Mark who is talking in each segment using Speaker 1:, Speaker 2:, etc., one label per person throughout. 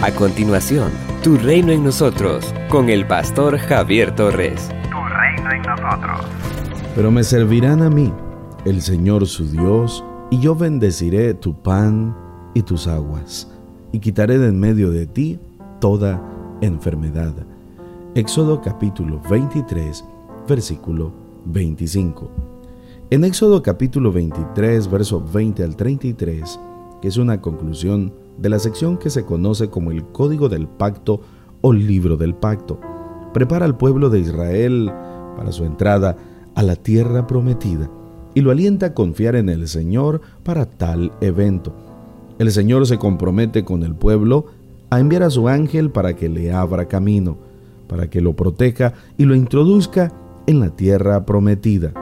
Speaker 1: A continuación, Tu reino en nosotros, con el pastor Javier Torres.
Speaker 2: Tu reino en nosotros.
Speaker 3: Pero me servirán a mí, el Señor su Dios, y yo bendeciré tu pan y tus aguas, y quitaré de en medio de ti toda enfermedad. Éxodo capítulo 23, versículo 25. En Éxodo capítulo 23, verso 20 al 33, que es una conclusión de la sección que se conoce como el Código del Pacto o Libro del Pacto. Prepara al pueblo de Israel para su entrada a la tierra prometida y lo alienta a confiar en el Señor para tal evento. El Señor se compromete con el pueblo a enviar a su ángel para que le abra camino, para que lo proteja y lo introduzca en la tierra prometida.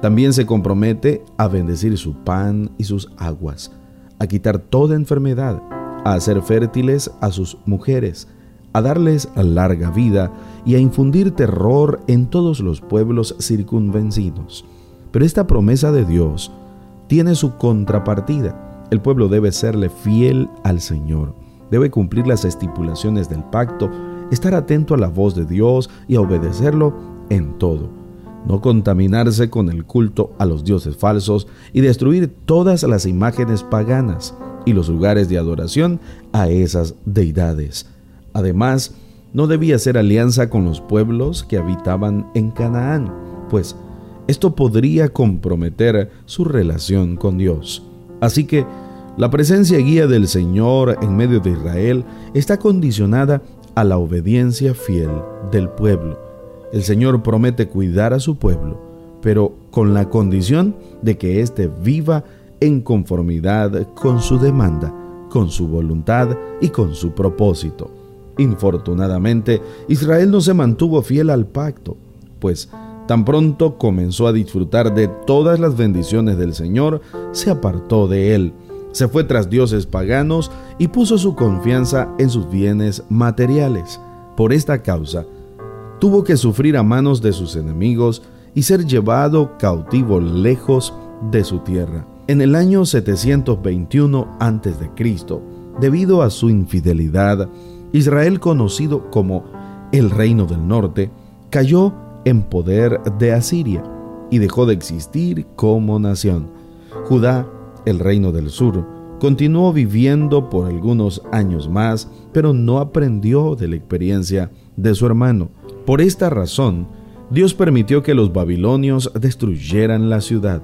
Speaker 3: También se compromete a bendecir su pan y sus aguas, a quitar toda enfermedad, a hacer fértiles a sus mujeres, a darles larga vida y a infundir terror en todos los pueblos circunvencinos. Pero esta promesa de Dios tiene su contrapartida. El pueblo debe serle fiel al Señor, debe cumplir las estipulaciones del pacto, estar atento a la voz de Dios y a obedecerlo en todo. No contaminarse con el culto a los dioses falsos y destruir todas las imágenes paganas y los lugares de adoración a esas deidades. Además, no debía hacer alianza con los pueblos que habitaban en Canaán, pues esto podría comprometer su relación con Dios. Así que la presencia guía del Señor en medio de Israel está condicionada a la obediencia fiel del pueblo. El Señor promete cuidar a su pueblo, pero con la condición de que éste viva en conformidad con su demanda, con su voluntad y con su propósito. Infortunadamente, Israel no se mantuvo fiel al pacto, pues tan pronto comenzó a disfrutar de todas las bendiciones del Señor, se apartó de él, se fue tras dioses paganos y puso su confianza en sus bienes materiales. Por esta causa, tuvo que sufrir a manos de sus enemigos y ser llevado cautivo lejos de su tierra. En el año 721 a.C., debido a su infidelidad, Israel, conocido como el Reino del Norte, cayó en poder de Asiria y dejó de existir como nación. Judá, el Reino del Sur, continuó viviendo por algunos años más, pero no aprendió de la experiencia de su hermano. Por esta razón, Dios permitió que los babilonios destruyeran la ciudad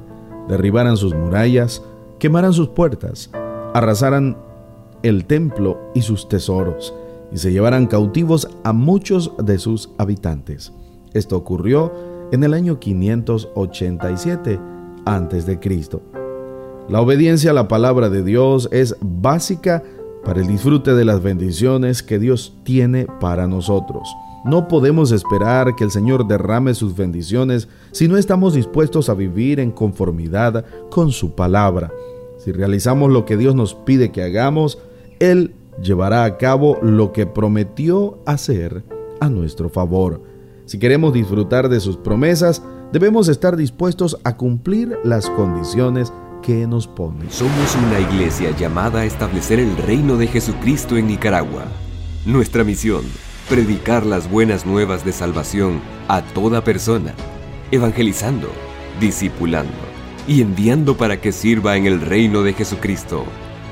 Speaker 3: derribaran sus murallas, quemaran sus puertas, arrasaran el templo y sus tesoros, y se llevaran cautivos a muchos de sus habitantes. Esto ocurrió en el año 587 a.C. La obediencia a la palabra de Dios es básica para el disfrute de las bendiciones que Dios tiene para nosotros. No podemos esperar que el Señor derrame sus bendiciones si no estamos dispuestos a vivir en conformidad con su palabra. Si realizamos lo que Dios nos pide que hagamos, Él llevará a cabo lo que prometió hacer a nuestro favor. Si queremos disfrutar de sus promesas, debemos estar dispuestos a cumplir las condiciones que nos pone.
Speaker 1: Somos una iglesia llamada a establecer el reino de Jesucristo en Nicaragua. Nuestra misión predicar las buenas nuevas de salvación a toda persona, evangelizando, discipulando y enviando para que sirva en el reino de Jesucristo.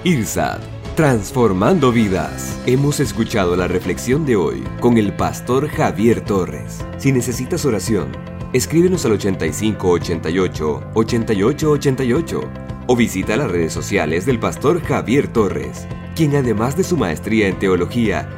Speaker 1: IRSAD, transformando vidas. Hemos escuchado la reflexión de hoy con el pastor Javier Torres. Si necesitas oración, escríbenos al 8588 8888 o visita las redes sociales del pastor Javier Torres quien además de su maestría en teología,